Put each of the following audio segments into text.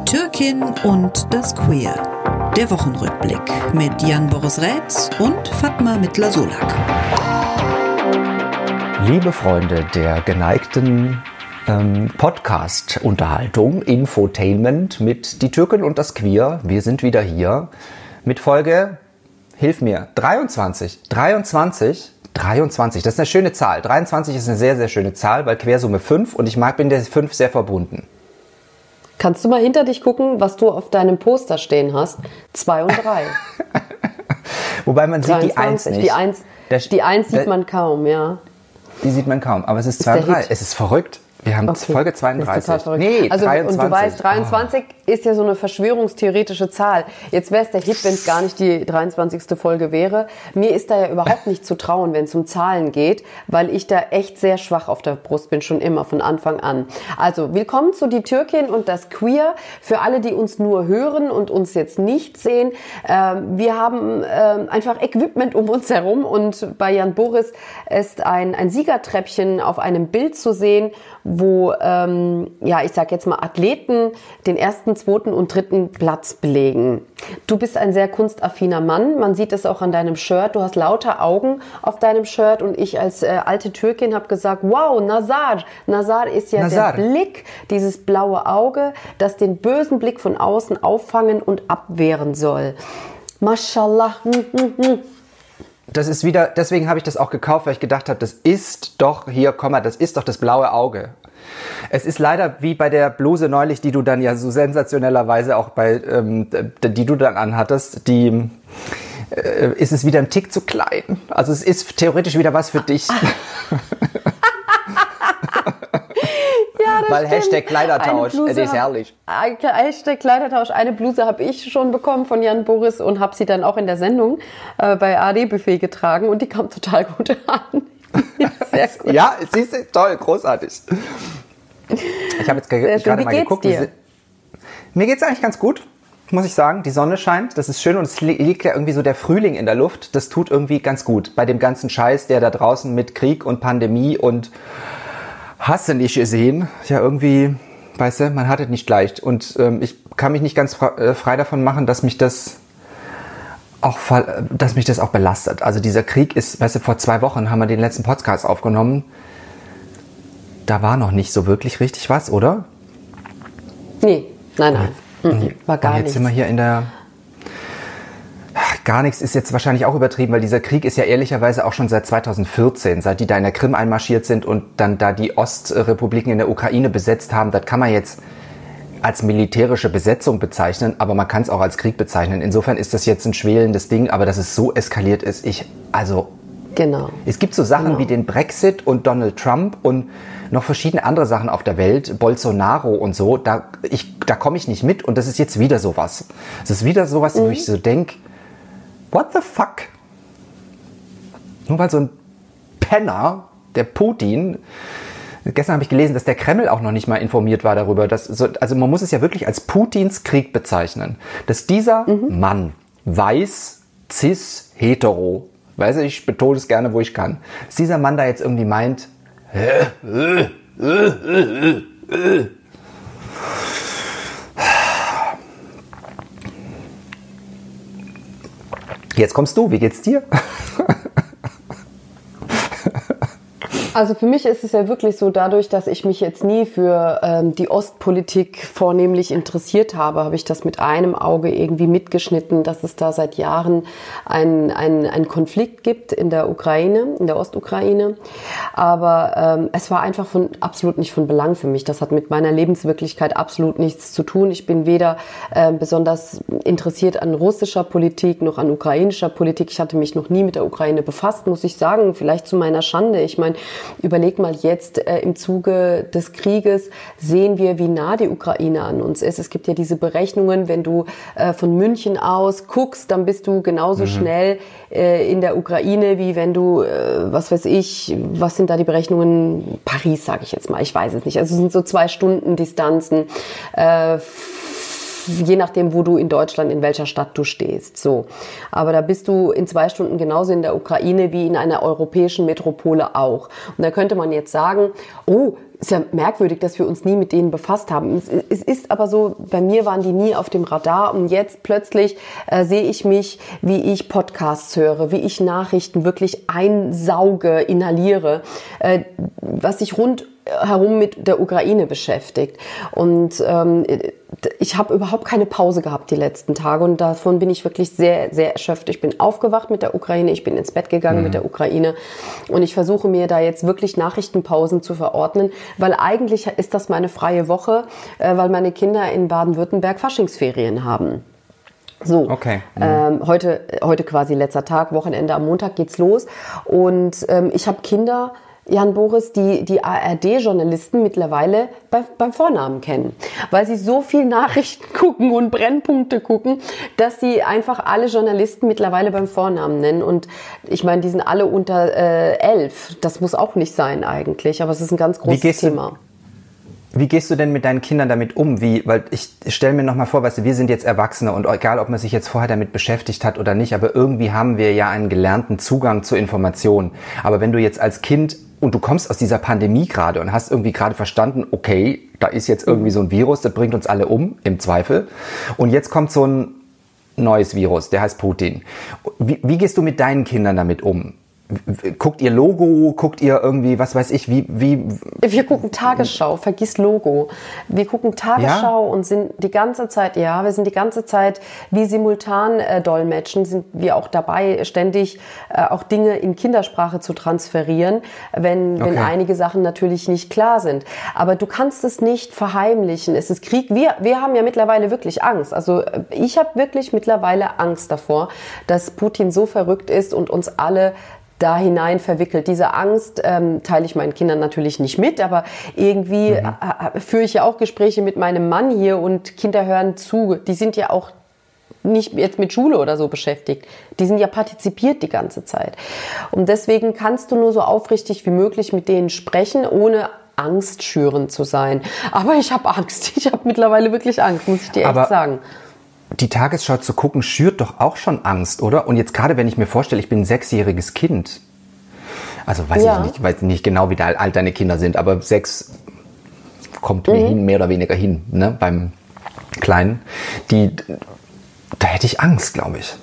Die Türkin und das Queer. Der Wochenrückblick mit Jan Boris Rätz und Fatma Mittler-Solak. Liebe Freunde der geneigten ähm, Podcast-Unterhaltung, Infotainment mit Die Türken und das Queer, wir sind wieder hier mit Folge, hilf mir, 23. 23 23, das ist eine schöne Zahl. 23 ist eine sehr, sehr schöne Zahl, weil Quersumme 5 und ich mag, bin der 5 sehr verbunden. Kannst du mal hinter dich gucken, was du auf deinem Poster stehen hast? 2 und 3. Wobei man 23, sieht die 1 nicht. Die 1, die 1 sieht man kaum, ja. Die sieht man kaum, aber es ist 2 und 3. Es ist verrückt. Wir haben okay. Folge 32. Nee, also, 23. Und du weißt, 23 oh. ist ja so eine verschwörungstheoretische Zahl. Jetzt wäre es der Hit, wenn es gar nicht die 23. Folge wäre. Mir ist da ja überhaupt nicht zu trauen, wenn es um Zahlen geht, weil ich da echt sehr schwach auf der Brust bin, schon immer, von Anfang an. Also, willkommen zu Die Türkin und das Queer. Für alle, die uns nur hören und uns jetzt nicht sehen, äh, wir haben äh, einfach Equipment um uns herum und bei Jan Boris ist ein, ein Siegertreppchen auf einem Bild zu sehen, wo, ähm, ja, ich sag jetzt mal, Athleten den ersten, zweiten und dritten Platz belegen. Du bist ein sehr kunstaffiner Mann. Man sieht es auch an deinem Shirt. Du hast lauter Augen auf deinem Shirt und ich als äh, alte Türkin habe gesagt, wow, Nazar. Nazar ist ja Nazar. der Blick, dieses blaue Auge, das den bösen Blick von außen auffangen und abwehren soll. Mashallah. Das ist wieder, deswegen habe ich das auch gekauft, weil ich gedacht habe, das ist doch, hier, komm mal, das ist doch das blaue Auge. Es ist leider wie bei der Bluse neulich, die du dann ja so sensationellerweise auch bei, ähm, die du dann anhattest, die äh, ist es wieder ein Tick zu klein. Also es ist theoretisch wieder was für dich. Weil stimmt. Hashtag Kleidertausch, das ist herrlich. Hashtag Kleidertausch, eine Bluse habe ich schon bekommen von Jan Boris und habe sie dann auch in der Sendung äh, bei AD Buffet getragen und die kam total gut an. Sehr gut. ja, sie ist toll, großartig. Ich habe jetzt gerade mal geguckt. Dir? Mir geht es eigentlich ganz gut, muss ich sagen. Die Sonne scheint, das ist schön und es liegt ja irgendwie so der Frühling in der Luft. Das tut irgendwie ganz gut bei dem ganzen Scheiß, der da draußen mit Krieg und Pandemie und Hasse nicht gesehen. Ja, irgendwie, weißt du, man hat es nicht leicht. Und ähm, ich kann mich nicht ganz äh, frei davon machen, dass mich das auch, dass mich das auch belastet. Also dieser Krieg ist, weißt du, vor zwei Wochen haben wir den letzten Podcast aufgenommen. Da war noch nicht so wirklich richtig was, oder? Nee, nein, nein. Und, war gar und jetzt nichts. sind wir hier in der gar nichts ist jetzt wahrscheinlich auch übertrieben, weil dieser Krieg ist ja ehrlicherweise auch schon seit 2014, seit die da in der Krim einmarschiert sind und dann da die Ostrepubliken in der Ukraine besetzt haben. Das kann man jetzt als militärische Besetzung bezeichnen, aber man kann es auch als Krieg bezeichnen. Insofern ist das jetzt ein schwelendes Ding, aber dass es so eskaliert ist, ich, also. Genau. Es gibt so Sachen genau. wie den Brexit und Donald Trump und noch verschiedene andere Sachen auf der Welt, Bolsonaro und so, da, da komme ich nicht mit und das ist jetzt wieder sowas. Es ist wieder sowas, mhm. wo ich so denke, what the fuck? Nur weil so ein Penner, der Putin, gestern habe ich gelesen, dass der Kreml auch noch nicht mal informiert war darüber. Dass, so, also man muss es ja wirklich als Putins Krieg bezeichnen. Dass dieser mhm. Mann, weiß, cis, hetero, weiß ich, ich betone es gerne, wo ich kann, dass dieser Mann da jetzt irgendwie meint, äh, äh, äh, Jetzt kommst du, wie geht's dir? Also für mich ist es ja wirklich so, dadurch, dass ich mich jetzt nie für ähm, die Ostpolitik vornehmlich interessiert habe, habe ich das mit einem Auge irgendwie mitgeschnitten, dass es da seit Jahren einen ein Konflikt gibt in der Ukraine, in der Ostukraine. Aber ähm, es war einfach von, absolut nicht von Belang für mich. Das hat mit meiner Lebenswirklichkeit absolut nichts zu tun. Ich bin weder äh, besonders interessiert an russischer Politik noch an ukrainischer Politik. Ich hatte mich noch nie mit der Ukraine befasst, muss ich sagen. Vielleicht zu meiner Schande. Ich meine, Überleg mal jetzt äh, im Zuge des Krieges sehen wir, wie nah die Ukraine an uns ist. Es gibt ja diese Berechnungen, wenn du äh, von München aus guckst, dann bist du genauso mhm. schnell äh, in der Ukraine, wie wenn du, äh, was weiß ich, was sind da die Berechnungen? Paris, sage ich jetzt mal, ich weiß es nicht. Also es sind so zwei Stunden Distanzen. Je nachdem, wo du in Deutschland, in welcher Stadt du stehst. So. Aber da bist du in zwei Stunden genauso in der Ukraine wie in einer europäischen Metropole auch. Und da könnte man jetzt sagen, oh, ist ja merkwürdig, dass wir uns nie mit denen befasst haben. Es, ist aber so, bei mir waren die nie auf dem Radar und jetzt plötzlich äh, sehe ich mich, wie ich Podcasts höre, wie ich Nachrichten wirklich einsauge, inhaliere, äh, was sich rundherum mit der Ukraine beschäftigt. Und ähm, ich habe überhaupt keine Pause gehabt die letzten Tage und davon bin ich wirklich sehr, sehr erschöpft. Ich bin aufgewacht mit der Ukraine, ich bin ins Bett gegangen mhm. mit der Ukraine und ich versuche mir da jetzt wirklich Nachrichtenpausen zu verordnen, weil eigentlich ist das meine freie Woche, äh, weil meine Kinder in Baden-Württemberg Faschingsferien haben. So, okay. Mhm. Ähm, heute, heute quasi letzter Tag, Wochenende am Montag geht's los und ähm, ich habe Kinder, Jan Boris, die, die ARD-Journalisten mittlerweile bei, beim Vornamen kennen, weil sie so viel Nachrichten gucken und Brennpunkte gucken, dass sie einfach alle Journalisten mittlerweile beim Vornamen nennen. Und ich meine, die sind alle unter äh, elf. Das muss auch nicht sein eigentlich, aber es ist ein ganz großes Thema. Wie gehst du denn mit deinen Kindern damit um? Wie, weil ich stelle mir nochmal vor, weißt du, wir sind jetzt Erwachsene und egal, ob man sich jetzt vorher damit beschäftigt hat oder nicht, aber irgendwie haben wir ja einen gelernten Zugang zu Informationen. Aber wenn du jetzt als Kind und du kommst aus dieser Pandemie gerade und hast irgendwie gerade verstanden, okay, da ist jetzt irgendwie so ein Virus, das bringt uns alle um, im Zweifel. Und jetzt kommt so ein neues Virus, der heißt Putin. Wie, wie gehst du mit deinen Kindern damit um? Guckt ihr Logo, guckt ihr irgendwie, was weiß ich, wie, wie. Wir gucken Tagesschau, vergiss Logo. Wir gucken Tagesschau ja? und sind die ganze Zeit, ja, wir sind die ganze Zeit wie simultan äh, dolmetschen, sind wir auch dabei, ständig äh, auch Dinge in Kindersprache zu transferieren, wenn, okay. wenn einige Sachen natürlich nicht klar sind. Aber du kannst es nicht verheimlichen. Es ist Krieg. Wir, wir haben ja mittlerweile wirklich Angst. Also äh, ich habe wirklich mittlerweile Angst davor, dass Putin so verrückt ist und uns alle da hinein verwickelt. Diese Angst ähm, teile ich meinen Kindern natürlich nicht mit, aber irgendwie mhm. Führe ich ja auch Gespräche mit meinem Mann hier und Kinder hören zu. Die sind ja auch nicht jetzt mit Schule oder so beschäftigt. Die sind ja partizipiert die ganze Zeit. Und deswegen kannst du nur so aufrichtig wie möglich mit denen sprechen, ohne angstschürend zu sein. Aber ich habe Angst. Ich habe mittlerweile wirklich Angst, muss ich dir aber echt sagen die Tagesschau zu gucken, schürt doch auch schon Angst, oder? Und jetzt gerade, wenn ich mir vorstelle, ich bin ein sechsjähriges Kind. Also weiß ja. ich nicht, weiß nicht genau, wie alt deine Kinder sind, aber sechs kommt mhm. mir hin, mehr oder weniger hin, ne, beim Kleinen. Die, da hätte ich Angst, glaube ich.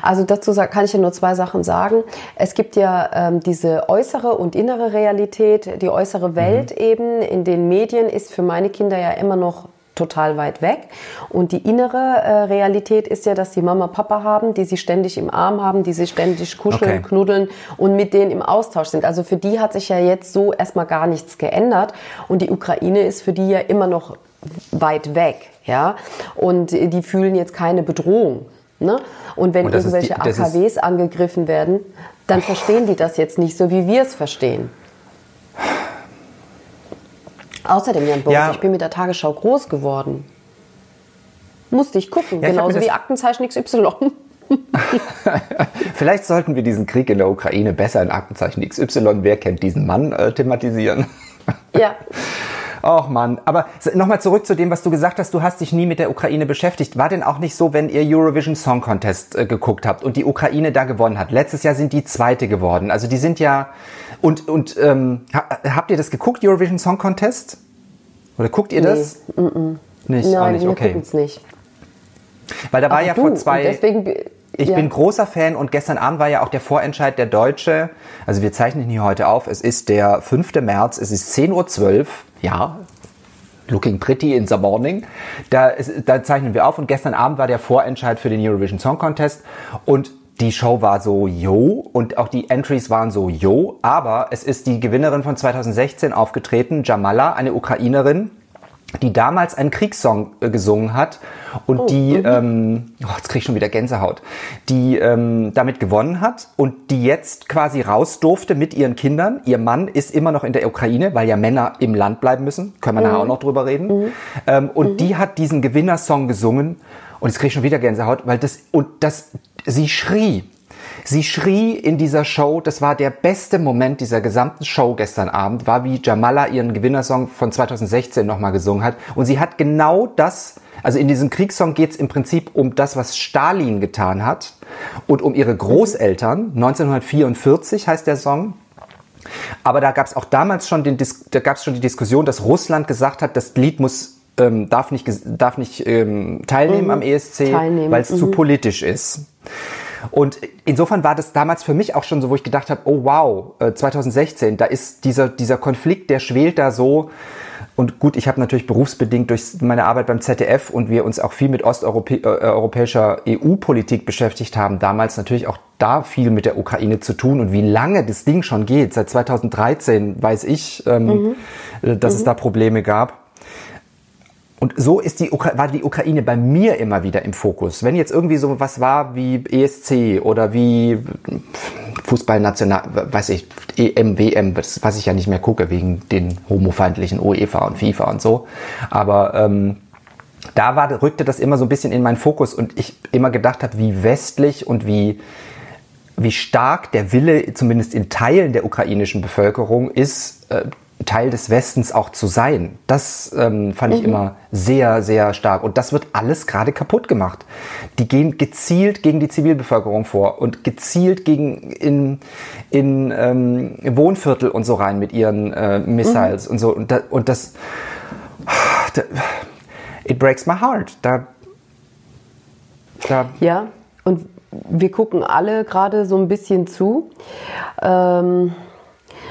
Also dazu kann ich ja nur zwei Sachen sagen. Es gibt ja ähm, diese äußere und innere Realität. Die äußere Welt mhm. eben in den Medien ist für meine Kinder ja immer noch total weit weg. Und die innere äh, Realität ist ja, dass die Mama Papa haben, die sie ständig im Arm haben, die sie ständig kuscheln, okay. knuddeln und mit denen im Austausch sind. Also für die hat sich ja jetzt so erstmal gar nichts geändert. Und die Ukraine ist für die ja immer noch weit weg. Ja? Und die fühlen jetzt keine Bedrohung. Ne? Und wenn und irgendwelche die, AKWs angegriffen werden, dann verstehen die das jetzt nicht so, wie wir es verstehen. Außerdem, Jan Boris, ja. ich bin mit der Tagesschau groß geworden. Musste ich gucken, ja, genauso wie Aktenzeichen XY. Vielleicht sollten wir diesen Krieg in der Ukraine besser in Aktenzeichen XY, wer kennt diesen Mann, äh, thematisieren. ja. Och Mann, aber nochmal zurück zu dem, was du gesagt hast, du hast dich nie mit der Ukraine beschäftigt. War denn auch nicht so, wenn ihr Eurovision Song Contest äh, geguckt habt und die Ukraine da gewonnen hat? Letztes Jahr sind die Zweite geworden. Also die sind ja, und, und ähm, habt ihr das geguckt, Eurovision Song Contest? Oder guckt ihr nee. das? Mm -mm. Nicht, Nein, auch nicht, okay. Wir nicht. Weil da war Aber ja du, vor zwei. Deswegen, ich ja. bin großer Fan und gestern Abend war ja auch der Vorentscheid der Deutsche. Also wir zeichnen hier heute auf. Es ist der 5. März, es ist 10.12 Uhr. Ja, looking pretty in the morning. Da, ist, da zeichnen wir auf und gestern Abend war der Vorentscheid für den Eurovision Song Contest und die Show war so yo und auch die Entries waren so yo, aber es ist die Gewinnerin von 2016 aufgetreten, Jamala, eine Ukrainerin, die damals einen Kriegssong äh, gesungen hat und oh, die, mhm. ähm, oh, jetzt krieg ich schon wieder Gänsehaut, die ähm, damit gewonnen hat und die jetzt quasi raus durfte mit ihren Kindern. Ihr Mann ist immer noch in der Ukraine, weil ja Männer im Land bleiben müssen. Können wir mhm. nachher auch noch drüber reden. Mhm. Ähm, und mhm. die hat diesen Gewinnersong gesungen und jetzt krieg ich schon wieder Gänsehaut, weil das, und das, sie schrie. Sie schrie in dieser Show, das war der beste Moment dieser gesamten Show gestern Abend, war wie Jamala ihren Gewinnersong von 2016 nochmal gesungen hat. Und sie hat genau das, also in diesem Kriegssong geht es im Prinzip um das, was Stalin getan hat und um ihre Großeltern. 1944 heißt der Song. Aber da gab es auch damals schon, den, da gab es schon die Diskussion, dass Russland gesagt hat, das Lied muss ähm, darf nicht, darf nicht ähm, teilnehmen mhm. am ESC, weil es mhm. zu politisch ist. Und insofern war das damals für mich auch schon so, wo ich gedacht habe, oh wow, 2016, äh, da ist dieser, dieser Konflikt, der schwelt da so. Und gut, ich habe natürlich berufsbedingt durch meine Arbeit beim ZDF und wir uns auch viel mit osteuropäischer äh, EU-Politik beschäftigt haben, damals natürlich auch da viel mit der Ukraine zu tun und wie lange das Ding schon geht. Seit 2013 weiß ich, ähm, mhm. Dass mhm. es da Probleme gab. Und so ist die, war die Ukraine bei mir immer wieder im Fokus. Wenn jetzt irgendwie so was war wie ESC oder wie Fußballnational, weiß ich, EM, WM, was ich ja nicht mehr gucke wegen den homofeindlichen UEFA und FIFA und so. Aber ähm, da war, rückte das immer so ein bisschen in meinen Fokus und ich immer gedacht habe, wie westlich und wie wie stark der Wille, zumindest in Teilen der ukrainischen Bevölkerung, ist, äh, Teil des Westens auch zu sein. Das ähm, fand mhm. ich immer sehr, sehr stark. Und das wird alles gerade kaputt gemacht. Die gehen gezielt gegen die Zivilbevölkerung vor und gezielt gegen in, in ähm, Wohnviertel und so rein mit ihren äh, Missiles mhm. und so. Und, da, und das, da, it breaks my heart. Da, da ja, und wir gucken alle gerade so ein bisschen zu. Ähm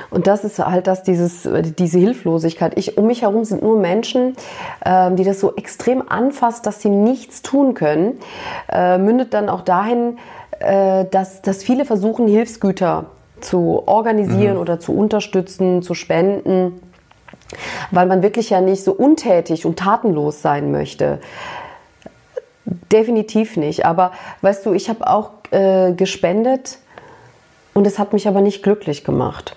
und das ist halt das, dieses, diese Hilflosigkeit. Ich, um mich herum sind nur Menschen, äh, die das so extrem anfasst, dass sie nichts tun können, äh, mündet dann auch dahin, äh, dass, dass viele versuchen, Hilfsgüter zu organisieren mhm. oder zu unterstützen, zu spenden, weil man wirklich ja nicht so untätig und tatenlos sein möchte. Definitiv nicht. Aber weißt du, ich habe auch äh, gespendet und es hat mich aber nicht glücklich gemacht.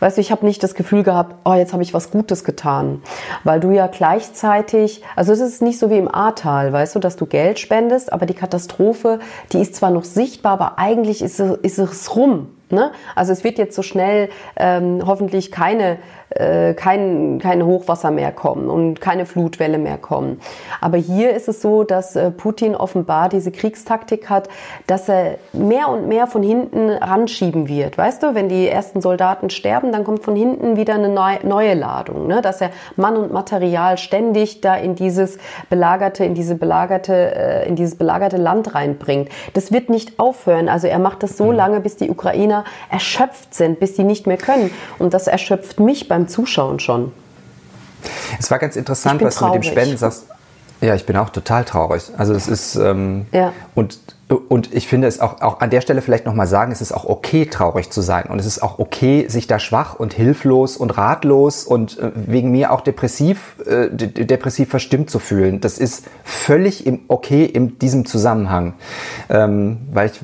Weißt du, ich habe nicht das Gefühl gehabt, oh, jetzt habe ich was Gutes getan. Weil du ja gleichzeitig, also es ist nicht so wie im Ahrtal, weißt du, dass du Geld spendest, aber die Katastrophe, die ist zwar noch sichtbar, aber eigentlich ist, ist es rum. Ne? Also es wird jetzt so schnell ähm, hoffentlich keine äh, kein, kein Hochwasser mehr kommen und keine Flutwelle mehr kommen. Aber hier ist es so, dass äh, Putin offenbar diese Kriegstaktik hat, dass er mehr und mehr von hinten ranschieben wird. Weißt du, wenn die ersten Soldaten sterben, dann kommt von hinten wieder eine neu, neue Ladung. Ne? Dass er Mann und Material ständig da in dieses belagerte, in diese belagerte, äh, in dieses belagerte Land reinbringt. Das wird nicht aufhören. Also er macht das so mhm. lange, bis die Ukrainer erschöpft sind, bis sie nicht mehr können. Und das erschöpft mich beim Zuschauen schon. Es war ganz interessant, was traurig. du mit dem Spenden sagst. Ja, ich bin auch total traurig. Also das ist ähm, ja. und und ich finde es auch, auch an der Stelle vielleicht nochmal sagen, es ist auch okay, traurig zu sein. Und es ist auch okay, sich da schwach und hilflos und ratlos und äh, wegen mir auch depressiv, äh, depressiv verstimmt zu fühlen. Das ist völlig im, okay in diesem Zusammenhang. Ähm, weil ich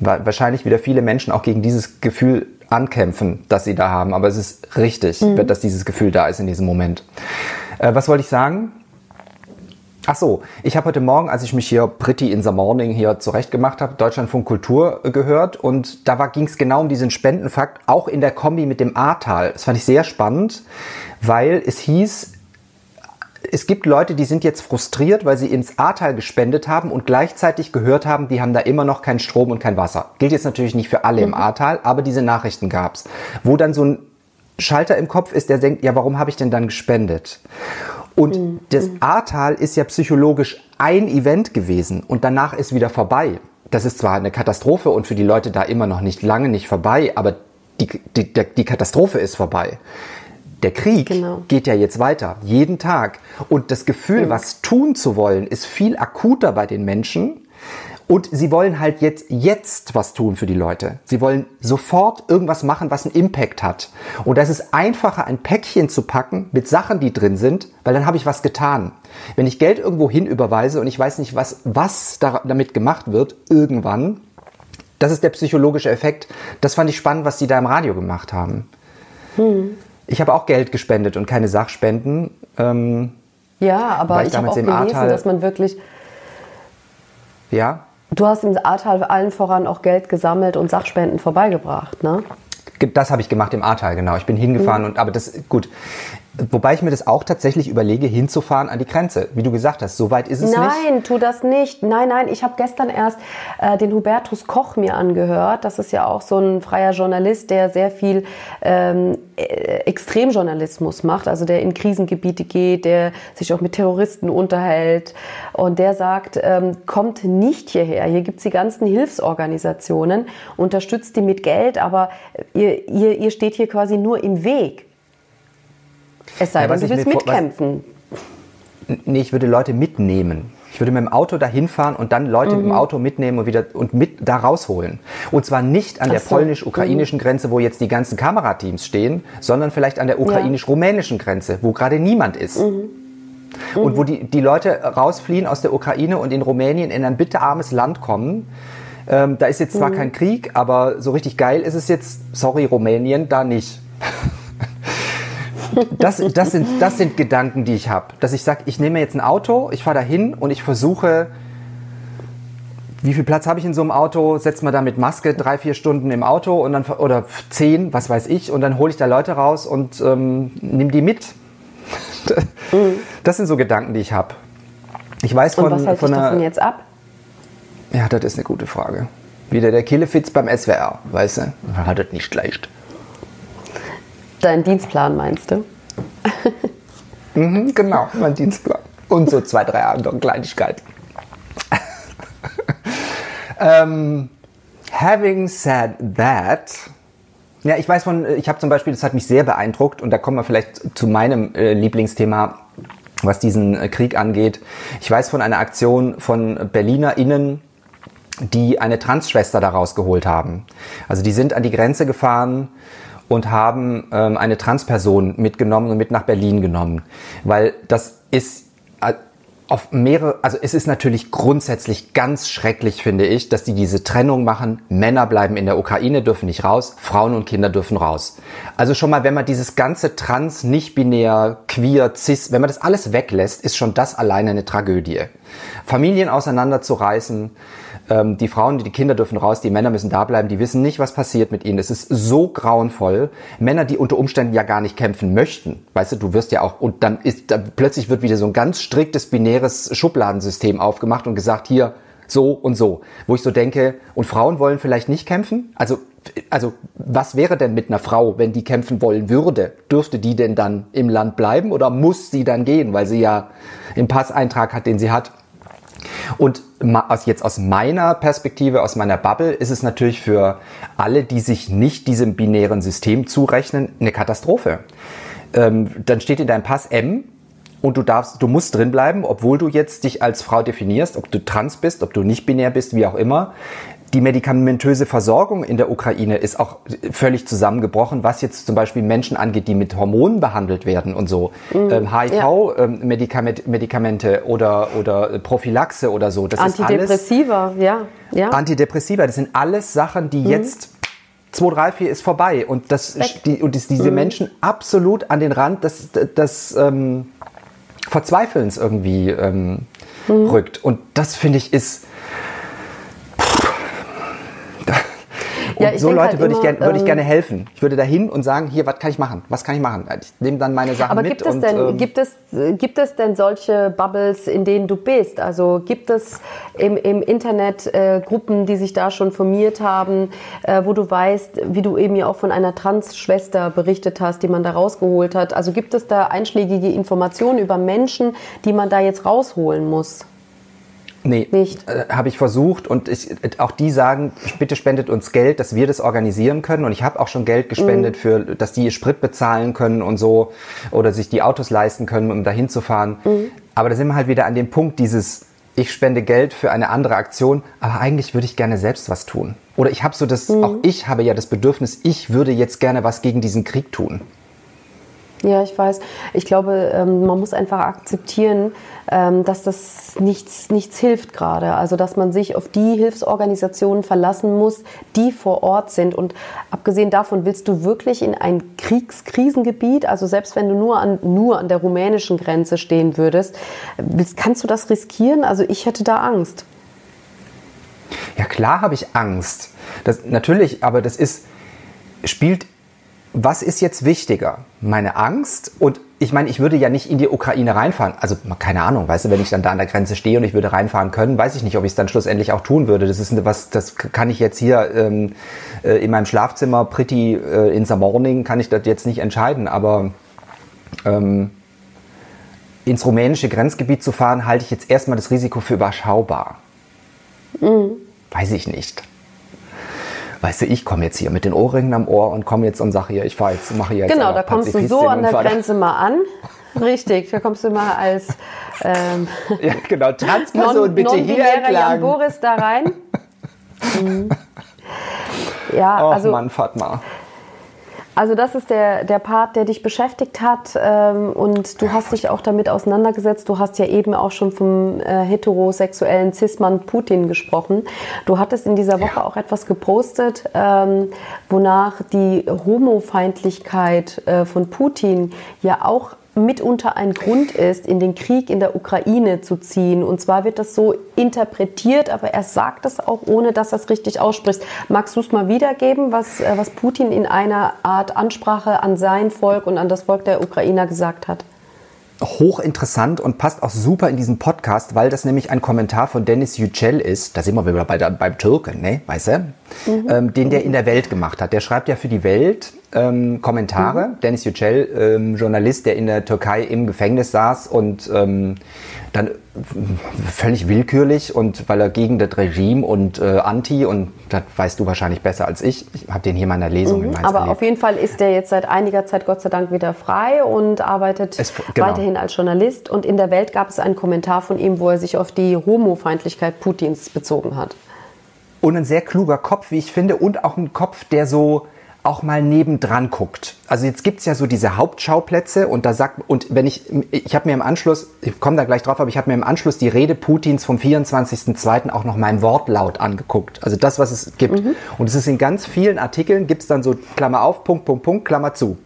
wahrscheinlich wieder viele Menschen auch gegen dieses Gefühl ankämpfen, das sie da haben. Aber es ist richtig, mhm. dass dieses Gefühl da ist in diesem Moment. Äh, was wollte ich sagen? Ach so, ich habe heute Morgen, als ich mich hier Pretty in the Morning hier zurechtgemacht habe, Deutschlandfunk Kultur gehört und da ging es genau um diesen Spendenfakt, auch in der Kombi mit dem Ahrtal. Das fand ich sehr spannend, weil es hieß, es gibt Leute, die sind jetzt frustriert, weil sie ins Ahrtal gespendet haben und gleichzeitig gehört haben, die haben da immer noch keinen Strom und kein Wasser. Gilt jetzt natürlich nicht für alle mhm. im Ahrtal, aber diese Nachrichten gab's, wo dann so ein Schalter im Kopf ist, der denkt, ja, warum habe ich denn dann gespendet? Und mhm. das mhm. Ahrtal ist ja psychologisch ein Event gewesen und danach ist wieder vorbei. Das ist zwar eine Katastrophe und für die Leute da immer noch nicht lange nicht vorbei, aber die, die, die Katastrophe ist vorbei. Der Krieg genau. geht ja jetzt weiter, jeden Tag. Und das Gefühl, mhm. was tun zu wollen, ist viel akuter bei den Menschen. Und sie wollen halt jetzt, jetzt was tun für die Leute. Sie wollen sofort irgendwas machen, was einen Impact hat. Und das ist einfacher, ein Päckchen zu packen mit Sachen, die drin sind, weil dann habe ich was getan. Wenn ich Geld irgendwo hin überweise und ich weiß nicht, was, was damit gemacht wird, irgendwann, das ist der psychologische Effekt. Das fand ich spannend, was die da im Radio gemacht haben. Hm. Ich habe auch Geld gespendet und keine Sachspenden. Ähm, ja, aber ich, ich habe auch gelesen, Ahrtal dass man wirklich... Ja? Du hast im Ahrtal allen voran auch Geld gesammelt und Sachspenden vorbeigebracht, ne? Das habe ich gemacht im Ahrtal, genau. Ich bin hingefahren mhm. und aber das gut. Wobei ich mir das auch tatsächlich überlege, hinzufahren an die Grenze. Wie du gesagt hast, so weit ist es nein, nicht. Nein, tu das nicht. Nein, nein, ich habe gestern erst äh, den Hubertus Koch mir angehört. Das ist ja auch so ein freier Journalist, der sehr viel ähm, äh, Extremjournalismus macht, also der in Krisengebiete geht, der sich auch mit Terroristen unterhält. Und der sagt, ähm, kommt nicht hierher. Hier gibt's die ganzen Hilfsorganisationen, unterstützt die mit Geld, aber ihr, ihr, ihr steht hier quasi nur im Weg. Es sei Ja, denn, was du willst mitkämpfen. Nee, ich würde Leute mitnehmen. Ich würde mit dem Auto dahin fahren und dann Leute Mhm. mit dem Auto mitnehmen und wieder und mit da rausholen. Und zwar nicht an der Ach. Mhm. polnisch-ukrainischen Grenze, wo jetzt die ganzen Kamerateams stehen, sondern vielleicht an der ukrainisch-rumänischen Grenze, wo gerade niemand ist. Mhm. Und wo die, die Leute rausfliehen aus der Ukraine und in Rumänien in ein bitterarmes Land kommen. Ähm, da ist jetzt Mhm. zwar kein Krieg, aber so richtig geil ist es jetzt, sorry Rumänien, da nicht. Das, das, sind, das sind Gedanken, die ich habe. Dass ich sage, ich nehme jetzt ein Auto, ich fahre dahin und ich versuche, wie viel Platz habe ich in so einem Auto? Setz mal da mit Maske drei, vier Stunden im Auto und dann oder zehn, was weiß ich, und dann hole ich da Leute raus und ähm, nimm die mit. Das sind so Gedanken, die ich habe. Ich weiß von, Und was hält von einer, davon jetzt ab? Ja, das ist eine gute Frage. Wieder der Killefitz beim SWR, weißt du? Hat das nicht leicht. Dein Dienstplan meinst du? Mhm, genau, mein Dienstplan. Und so zwei, drei andere Kleinigkeiten. ähm, having said that, ja, ich weiß von, ich habe zum Beispiel, das hat mich sehr beeindruckt und da kommen wir vielleicht zu meinem äh, Lieblingsthema, was diesen äh, Krieg angeht. Ich weiß von einer Aktion von BerlinerInnen, die eine Transschwester da rausgeholt haben. Also die sind an die Grenze gefahren und haben ähm, eine Transperson mitgenommen und mit nach Berlin genommen. Weil das ist äh, auf mehrere, also es ist natürlich grundsätzlich ganz schrecklich, finde ich, dass die diese Trennung machen. Männer bleiben in der Ukraine, dürfen nicht raus, Frauen und Kinder dürfen raus. Also schon mal, wenn man dieses ganze trans, nicht binär, queer, cis, wenn man das alles weglässt, ist schon das alleine eine Tragödie. Familien auseinanderzureißen, ähm, die Frauen, die Kinder dürfen raus, die Männer müssen da bleiben, die wissen nicht, was passiert mit ihnen. Es ist so grauenvoll. Männer, die unter Umständen ja gar nicht kämpfen möchten. Weißt du, du wirst ja auch, und dann ist, dann plötzlich wird wieder so ein ganz striktes binäres Schubladensystem aufgemacht und gesagt, hier, so und so. Wo ich so denke, und Frauen wollen vielleicht nicht kämpfen? Also, also, was wäre denn mit einer Frau, wenn die kämpfen wollen würde? Dürfte die denn dann im Land bleiben oder muss sie dann gehen, weil sie ja im Passeintrag hat, den sie hat? Und jetzt aus meiner Perspektive, aus meiner Bubble, ist es natürlich für alle, die sich nicht diesem binären System zurechnen, eine Katastrophe. Ähm, dann steht in deinem Pass M und du darfst, du musst drin bleiben, obwohl du jetzt dich als Frau definierst, ob du trans bist, ob du nicht binär bist, wie auch immer. Die medikamentöse Versorgung in der Ukraine ist auch völlig zusammengebrochen, was jetzt zum Beispiel Menschen angeht, die mit Hormonen behandelt werden und so. Ähm, HIV-Medikamente Medikamente oder, oder Prophylaxe oder so. Das ist alles Antidepressiva, ja. ja. Antidepressiva. Das sind alles Sachen, die jetzt 2, 3, 4 ist vorbei. Und, das, die, und das, diese Menschen absolut an den Rand des, des ähm, Verzweifelns irgendwie ähm, rückt. Und das finde ich ist. Und Ja, so Leute halt würde ich, gern, würde ich ähm, gerne helfen. Ich würde da hin und sagen, hier, was kann ich machen? Was kann ich machen? Ich nehme dann meine Sachen Aber mit. gibt es denn, ähm, gibt es, gibt es denn solche Bubbles, in denen du bist? Also gibt es im, im Internet äh, Gruppen, die sich da schon formiert haben, äh, wo du weißt, wie du eben ja auch von einer Trans-Schwester berichtet hast, die man da rausgeholt hat. Also gibt es da einschlägige Informationen über Menschen, die man da jetzt rausholen muss? Nee, Nicht. Äh, habe ich versucht und ich, auch die sagen, bitte spendet uns Geld, dass wir das organisieren können. Und ich habe auch schon Geld gespendet Mhm. für, dass die Sprit bezahlen können und so oder sich die Autos leisten können, um dahin zu fahren. Mhm. Aber da sind wir halt wieder an dem Punkt dieses, ich spende Geld für eine andere Aktion, aber eigentlich würde ich gerne selbst was tun. Oder ich habe so das, Mhm. auch ich habe ja das Bedürfnis, ich würde jetzt gerne was gegen diesen Krieg tun. Ja, ich weiß. Ich glaube, ähm, man muss einfach akzeptieren, ähm, dass das nichts, nichts hilft gerade. Also, dass man sich auf die Hilfsorganisationen verlassen muss, die vor Ort sind. Und abgesehen davon, willst du wirklich in ein Kriegskrisengebiet, also selbst wenn du nur an, nur an der rumänischen Grenze stehen würdest, kannst du das riskieren? Also, ich hätte da Angst. Ja, klar habe ich Angst. Das, natürlich, aber das ist, spielt, was ist jetzt wichtiger? Meine Angst und ich meine, ich würde ja nicht in die Ukraine reinfahren. Also keine Ahnung, weißt du, wenn ich dann da an der Grenze stehe und ich würde reinfahren können, weiß ich nicht, ob ich es dann schlussendlich auch tun würde. Das ist was, das kann ich jetzt hier ähm, äh, in meinem Schlafzimmer, pretty äh, in the morning, kann ich das jetzt nicht entscheiden. Aber ähm, ins rumänische Grenzgebiet zu fahren, halte ich jetzt erstmal das Risiko für überschaubar. Mhm. Weiß ich nicht weißt du, ich komme jetzt hier mit den Ohrringen am Ohr und komme jetzt und sage hier, ich fahre jetzt, mache hier jetzt Genau, da kommst du so an der Grenze mal an. Richtig, da kommst du mal als ähm, ja, genau, Transperson bitte hier entlang. Jan Boris da rein. Mhm. Ja, Och, also Mann, Fatma. Also das ist der, der Part, der dich beschäftigt hat ähm, und du hast dich auch damit auseinandergesetzt. Du hast ja eben auch schon vom äh, heterosexuellen Cis-Mann Putin gesprochen. Du hattest in dieser Woche ja. auch etwas gepostet, ähm, wonach die Homofeindlichkeit äh, von Putin ja auch mitunter ein Grund ist, in den Krieg in der Ukraine zu ziehen. Und zwar wird das so interpretiert, aber er sagt es auch, ohne dass er es richtig ausspricht. Magst du es mal wiedergeben, was, äh, was Putin in einer Art Ansprache an sein Volk und an das Volk der Ukrainer gesagt hat? hochinteressant und passt auch super in diesen Podcast, weil das nämlich ein Kommentar von Dennis Yücel ist. Da sind wir wieder bei der, beim Türken, ne? Weißt du? Mhm. Ähm, den der in der Welt gemacht hat. Der schreibt ja für die Welt ähm, Kommentare. Mhm. Dennis Yücel, ähm, Journalist, der in der Türkei im Gefängnis saß und ähm, dann völlig willkürlich und weil er gegen das Regime und äh, Anti und das weißt du wahrscheinlich besser als ich. Ich habe den hier in der Lesung mhm, in Mainz Aber erlebt. auf jeden Fall ist der jetzt seit einiger Zeit Gott sei Dank wieder frei und arbeitet es, genau. weiterhin als Journalist. Und in der Welt gab es einen Kommentar von ihm, wo er sich auf die Homofeindlichkeit Putins bezogen hat. Und ein sehr kluger Kopf, wie ich finde, und auch ein Kopf, der so auch mal nebendran guckt. Also jetzt gibt's ja so diese Hauptschauplätze und da sagt, und wenn ich, ich habe mir im Anschluss, ich komme da gleich drauf, aber ich habe mir im Anschluss die Rede Putins vom 24.02. auch noch mal im Wortlaut angeguckt. Also das, was es gibt. Mhm. Und es ist in ganz vielen Artikeln, gibt's dann so Klammer auf, Punkt, Punkt, Punkt, Klammer zu.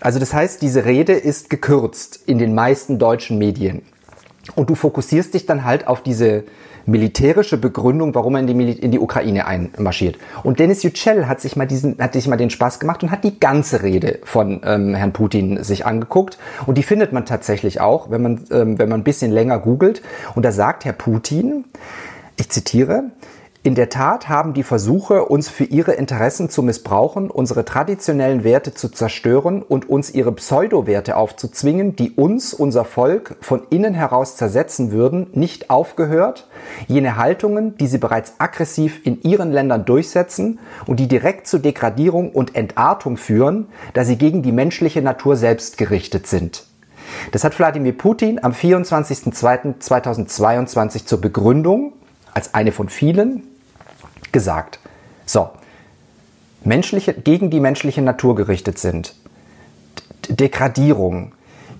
Also das heißt, diese Rede ist gekürzt in den meisten deutschen Medien. Und du fokussierst dich dann halt auf diese militärische Begründung, warum er in die, in die Ukraine einmarschiert. Und Denis Yücel hat sich mal diesen, hat sich mal den Spaß gemacht und hat die ganze Rede von ähm, Herrn Putin sich angeguckt. Und die findet man tatsächlich auch, wenn man, ähm, wenn man ein bisschen länger googelt. Und da sagt Herr Putin, ich zitiere, in der Tat haben die Versuche, uns für ihre Interessen zu missbrauchen, unsere traditionellen Werte zu zerstören und uns ihre Pseudowerte aufzuzwingen, die uns, unser Volk, von innen heraus zersetzen würden, nicht aufgehört, jene Haltungen, die sie bereits aggressiv in ihren Ländern durchsetzen und die direkt zu Degradierung und Entartung führen, da sie gegen die menschliche Natur selbst gerichtet sind. Das hat Wladimir Putin am 24.02.2022 zur Begründung als eine von vielen gesagt. So, menschliche, gegen die menschliche Natur gerichtet sind, Degradierung,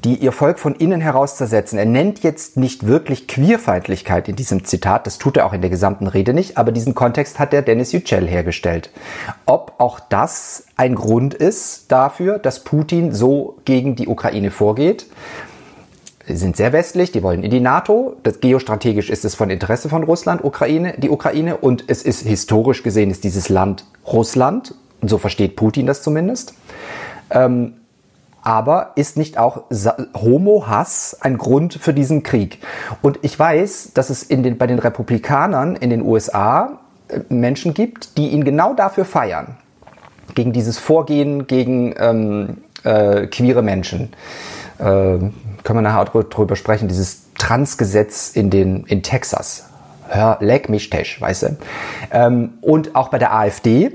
die ihr Volk von innen heraus zersetzen. Er nennt jetzt nicht wirklich Queerfeindlichkeit in diesem Zitat, das tut er auch in der gesamten Rede nicht, aber diesen Kontext hat der Dennis Yücel hergestellt. Ob auch das ein Grund ist dafür, dass Putin so gegen die Ukraine vorgeht, sind sehr westlich, die wollen in die NATO. Das geostrategisch ist es von Interesse von Russland, Ukraine, die Ukraine. Und es ist historisch gesehen ist dieses Land Russland. So versteht Putin das zumindest. Ähm, aber ist nicht auch Homo-Hass ein Grund für diesen Krieg? Und ich weiß, dass es in den, bei den Republikanern in den USA äh, Menschen gibt, die ihn genau dafür feiern. Gegen dieses Vorgehen gegen ähm, äh, queere Menschen. Äh, können wir nachher auch drüber sprechen, dieses Transgesetz in, den, in Texas. Hör, leck mich Tesch, weißt du. Ähm, und auch bei der AfD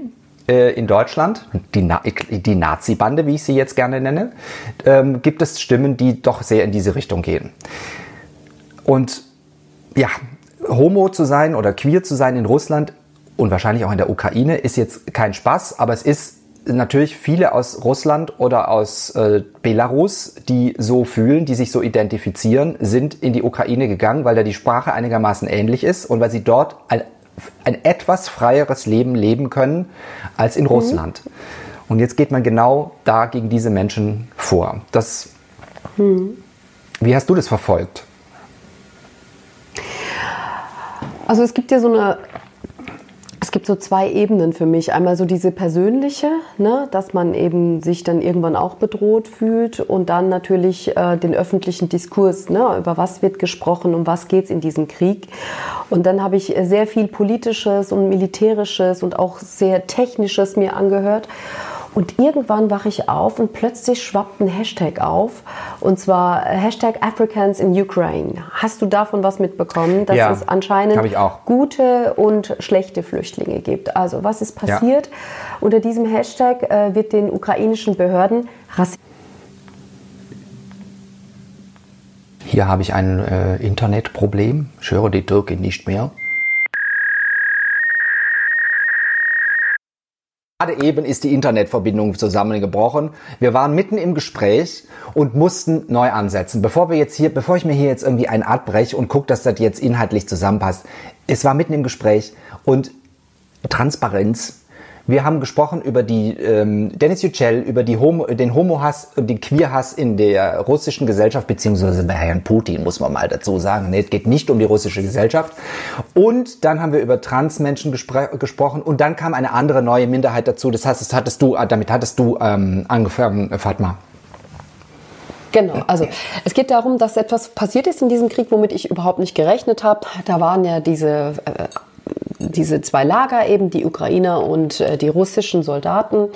äh, in Deutschland, die, Na die Nazi-Bande, wie ich sie jetzt gerne nenne, ähm, gibt es Stimmen, die doch sehr in diese Richtung gehen. Und ja, homo zu sein oder queer zu sein in Russland und wahrscheinlich auch in der Ukraine ist jetzt kein Spaß, aber es ist natürlich viele aus Russland oder aus äh, Belarus, die so fühlen, die sich so identifizieren, sind in die Ukraine gegangen, weil da die Sprache einigermaßen ähnlich ist und weil sie dort ein, ein etwas freieres Leben leben können als in mhm. Russland. Und jetzt geht man genau da gegen diese Menschen vor. Das, mhm. Wie hast du das verfolgt? Also es gibt ja so eine Es gibt so zwei Ebenen für mich. Einmal so diese persönliche, ne, dass man eben sich dann irgendwann auch bedroht fühlt und dann natürlich äh, den öffentlichen Diskurs, ne, über was wird gesprochen, um was geht es in diesem Krieg. Und dann habe ich sehr viel politisches und militärisches und auch sehr technisches mir angehört. Und irgendwann wache ich auf und plötzlich schwappt ein Hashtag auf. Und zwar äh, Hashtag Africans in Ukraine. Hast du davon was mitbekommen, dass Ja, es anscheinend gute und schlechte Flüchtlinge gibt? Also was ist Ja. passiert? Unter diesem Hashtag äh, wird den ukrainischen Behörden Rassismus Hier habe ich ein äh, Internetproblem. Ich höre die Türkin nicht mehr. Gerade eben ist die Internetverbindung zusammengebrochen. Wir waren mitten im Gespräch und mussten neu ansetzen. Bevor wir jetzt hier, bevor ich mir hier jetzt irgendwie ein Art breche und gucke, dass das jetzt inhaltlich zusammenpasst. Es war mitten im Gespräch und Transparenz. Wir haben gesprochen über die ähm, Dennis Yücel, über die Homo, den Homo-Hass und den Queer-Hass in der russischen Gesellschaft, beziehungsweise bei Herrn Putin, muss man mal dazu sagen. Nee, es geht nicht um die russische Gesellschaft. Und dann haben wir über Transmenschen gespr gesprochen und dann kam eine andere neue Minderheit dazu. Das heißt, das hattest du, äh, damit hattest du ähm, angefangen, äh, Fatma. Genau, also es geht darum, dass etwas passiert ist in diesem Krieg, womit ich überhaupt nicht gerechnet habe. Da waren ja diese, äh, diese zwei Lager eben, die Ukrainer und äh, die russischen Soldaten.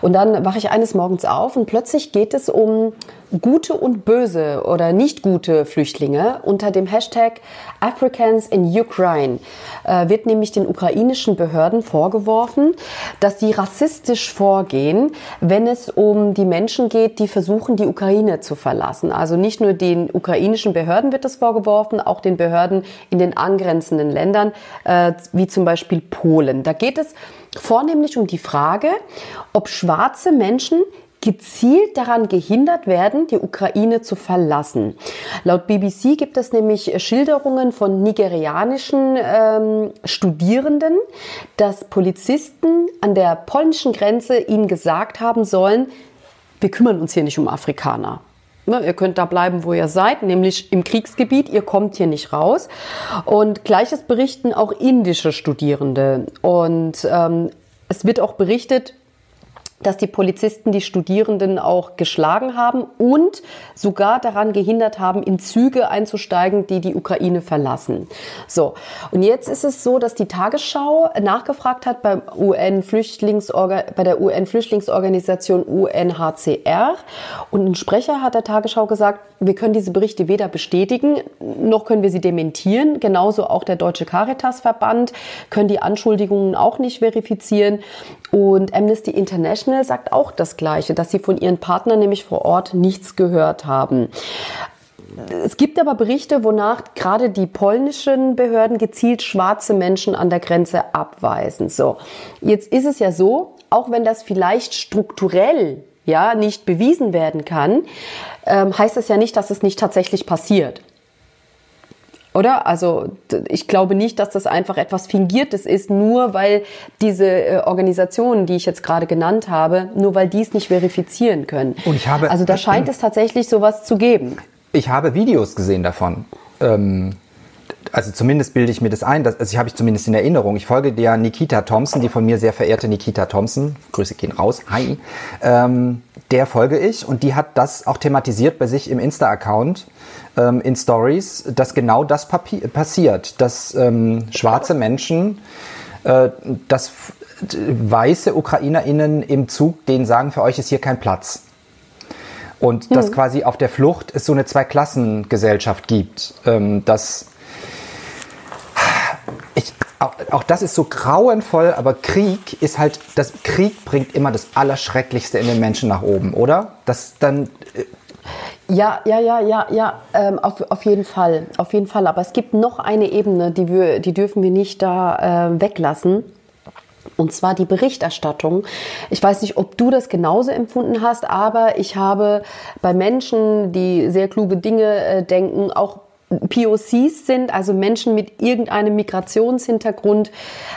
Und dann wache ich eines Morgens auf und plötzlich geht es um gute und böse oder nicht gute Flüchtlinge. Unter dem Hashtag Africans in Ukraine äh, wird nämlich den ukrainischen Behörden vorgeworfen, dass sie rassistisch vorgehen, wenn es um die Menschen geht, die versuchen, die Ukraine zu verlassen. Also nicht nur den ukrainischen Behörden wird das vorgeworfen, auch den Behörden in den angrenzenden Ländern, äh, wie zum Beispiel Polen. Da geht es vornehmlich um die Frage, ob schwarze Menschen gezielt daran gehindert werden, die Ukraine zu verlassen. Laut BBC gibt es nämlich Schilderungen von nigerianischen ähm, Studierenden, dass Polizisten an der polnischen Grenze ihnen gesagt haben sollen, wir kümmern uns hier nicht um Afrikaner. Ne, ihr könnt da bleiben, wo ihr seid, nämlich im Kriegsgebiet. Ihr kommt hier nicht raus. Und gleiches berichten auch indische Studierende. Und ähm, es wird auch berichtet, dass die Polizisten die Studierenden auch geschlagen haben und sogar daran gehindert haben, in Züge einzusteigen, die die Ukraine verlassen. So. Und jetzt ist es so, dass die Tagesschau nachgefragt hat beim UN Flüchtlingsorga bei der UN-Flüchtlingsorganisation UNHCR. Und ein Sprecher hat der Tagesschau gesagt, wir können diese Berichte weder bestätigen, noch können wir sie dementieren. Genauso auch der Deutsche Caritas-Verband können die Anschuldigungen auch nicht verifizieren. Und Amnesty International sagt auch das Gleiche, dass sie von ihren Partnern nämlich vor Ort nichts gehört haben. Es gibt aber Berichte, wonach gerade die polnischen Behörden gezielt schwarze Menschen an der Grenze abweisen. So, jetzt ist es ja so, auch wenn das vielleicht strukturell ja nicht bewiesen werden kann, ähm, heißt das ja nicht, dass es nicht tatsächlich passiert. Oder? Also ich glaube nicht, dass das einfach etwas Fingiertes ist, nur weil diese äh, Organisationen, die ich jetzt gerade genannt habe, nur weil die es nicht verifizieren können. Und ich habe- also da scheint es tatsächlich sowas zu geben. Ich habe Videos gesehen davon. Ähm, also zumindest bilde ich mir das ein, das, also ich habe ich zumindest in Erinnerung. Ich folge der Nikita Thompson, die von mir sehr verehrte Nikita Thompson, Grüße gehen raus, hi, ähm, der folge ich und die hat das auch thematisiert bei sich im Insta-Account ähm, in Stories, dass genau das papi passiert, dass ähm, schwarze Menschen, äh, dass weiße UkrainerInnen im Zug denen sagen, für euch ist hier kein Platz. Und dass quasi auf der Flucht es so eine Zweiklassengesellschaft gibt. Ähm, dass ich, auch, auch das ist so grauenvoll, aber Krieg ist halt, das Krieg bringt immer das Allerschrecklichste in den Menschen nach oben, oder? Das dann, äh, Ja, ja, ja, ja, ja, ähm, auf, auf jeden Fall, auf jeden Fall. Aber es gibt noch eine Ebene, die wir, die dürfen wir nicht da äh, weglassen. Und zwar die Berichterstattung. Ich weiß nicht, ob du das genauso empfunden hast, aber ich habe bei Menschen, die sehr kluge Dinge äh, denken, auch POCs sind, also Menschen mit irgendeinem Migrationshintergrund,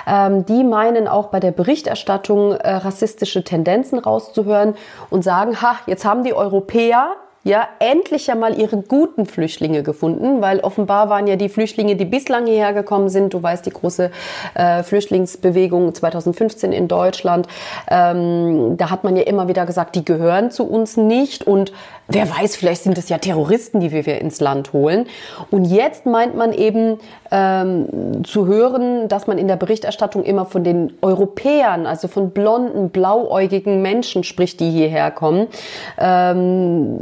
ähm, die meinen auch bei der Berichterstattung äh, rassistische Tendenzen rauszuhören und sagen, ha, jetzt haben die Europäer ja endlich ja mal ihre guten Flüchtlinge gefunden, weil offenbar waren ja die Flüchtlinge, die bislang hierher gekommen sind, du weißt die große äh, Flüchtlingsbewegung 2015 in Deutschland, ähm, da hat man ja immer wieder gesagt, die gehören zu uns nicht und wer weiß, vielleicht sind es ja Terroristen, die wir ins Land holen. Und jetzt meint man eben ähm, zu hören, dass man in der Berichterstattung immer von den Europäern, also von blonden, blauäugigen Menschen spricht, die hierher kommen. Ähm,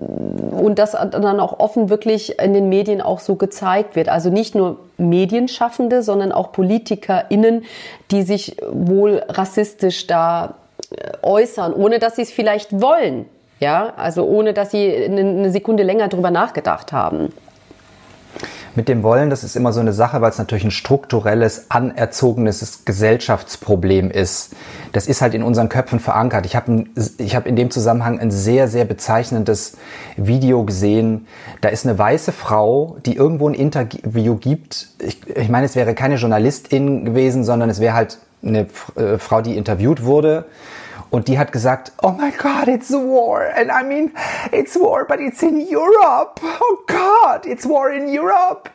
und das dann auch offen wirklich in den Medien auch so gezeigt wird. Also nicht nur Medienschaffende, sondern auch PolitikerInnen, die sich wohl rassistisch da äh, äußern, ohne dass sie es vielleicht wollen. Ja, also ohne dass sie eine Sekunde länger drüber nachgedacht haben. Mit dem Wollen, das ist immer so eine Sache, weil es natürlich ein strukturelles, anerzogenes Gesellschaftsproblem ist. Das ist halt in unseren Köpfen verankert. Ich habe hab in dem Zusammenhang ein sehr, sehr bezeichnendes Video gesehen. Da ist eine weiße Frau, die irgendwo ein Interview gibt. Ich, ich meine, es wäre keine Journalistin gewesen, sondern es wäre halt eine äh, Frau, die interviewt wurde. Und die hat gesagt, oh my God, it's war. And I mean, it's war, but it's in Europe. Oh God, it's war in Europe.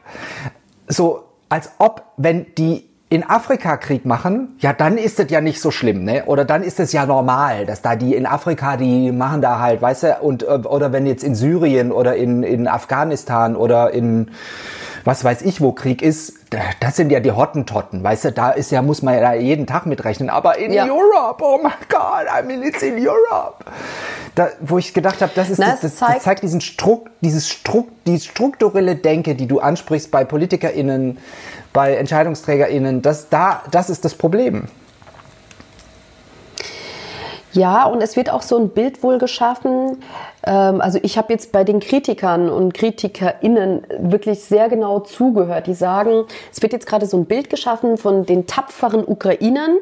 So, als ob, wenn die in Afrika Krieg machen, ja, dann ist es ja nicht so schlimm, ne? Oder dann ist es ja normal, dass da die in Afrika, die machen da halt, weißt du, und, äh, oder wenn jetzt in Syrien oder in, in Afghanistan oder in, was weiß ich, wo Krieg ist, das sind ja die Hottentotten, weißt du, da ist ja, muss man ja jeden Tag mitrechnen. Aber in ja. Europe, oh my God, I mean, it's in Europe. Da, wo ich gedacht habe, das ist, Na, das, das, zeigt, das zeigt diesen Struck, dieses Struck, die strukturelle Denke, die du ansprichst bei PolitikerInnen, bei EntscheidungsträgerInnen, das, da, das ist das Problem. Ja, und es wird auch so ein Bild wohl geschaffen. Ähm, also ich habe jetzt bei den Kritikern und KritikerInnen wirklich sehr genau zugehört. Die sagen, es wird jetzt gerade so ein Bild geschaffen von den tapferen Ukrainern,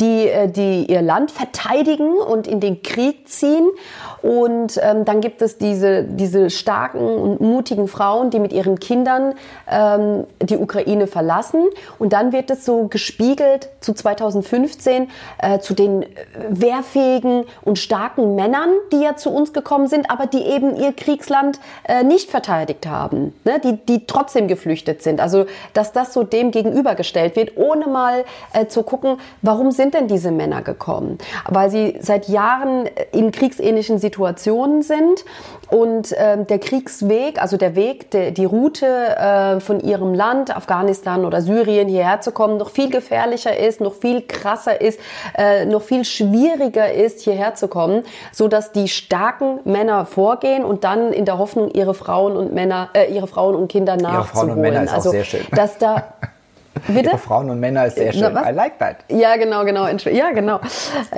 die, äh, die ihr Land verteidigen und in den Krieg ziehen. Und ähm, dann gibt es diese, diese starken und mutigen Frauen, die mit ihren Kindern ähm, die Ukraine verlassen. Und dann wird es so gespiegelt zu 2015 äh, zu den wehrfähigen und starken Männern, die ja zu uns gekommen sind, aber die eben ihr Kriegsland äh, nicht verteidigt haben, ne? die, die trotzdem geflüchtet sind. Also dass das so dem gegenübergestellt wird, ohne mal äh, zu gucken, warum sind denn diese Männer gekommen? Weil sie seit Jahren in kriegsähnlichen Situationen sind und äh, der Kriegsweg, also der Weg, der, die Route äh, von ihrem Land, Afghanistan oder Syrien hierher zu kommen, noch viel gefährlicher ist, noch viel krasser ist, äh, noch viel schwieriger ist, hierher zu kommen, so dass die starken Männer vorgehen und dann in der Hoffnung ihre Frauen und Männer, äh, ihre Frauen und Kinder nachzuholen. Ihre Frauen und Männer ist also, auch sehr schön. dass da Bitte? Ihre Frauen und Männer ist sehr schön. Na, I like that. Ja, genau, genau. Ja, genau.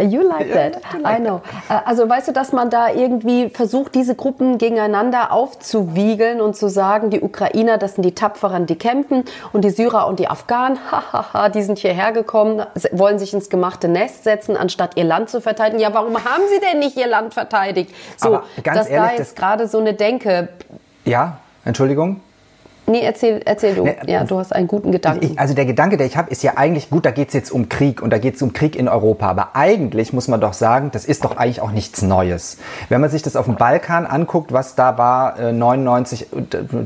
You like that. you like I know. That. Äh, also weißt du, dass man da irgendwie versucht, diese Gruppen gegeneinander aufzuwiegeln und zu sagen, die Ukrainer, das sind die Tapferen, die kämpfen und die Syrer und die Afghanen, hahaha, die sind hierher gekommen, wollen sich ins gemachte Nest setzen, anstatt ihr Land zu verteidigen. Ja, warum haben sie denn nicht ihr Land verteidigt? So, Aber ganz dass ehrlich, da jetzt gerade so eine Denke. Ja, Entschuldigung. Nee, erzähl, erzähl du. Nee, ja, du hast einen guten Gedanken. Ich, also der Gedanke, der ich habe, ist ja eigentlich, gut, da geht es jetzt um Krieg und da geht es um Krieg in Europa. Aber eigentlich muss man doch sagen, das ist doch eigentlich auch nichts Neues. Wenn man sich das auf dem Balkan anguckt, was da war äh, 99,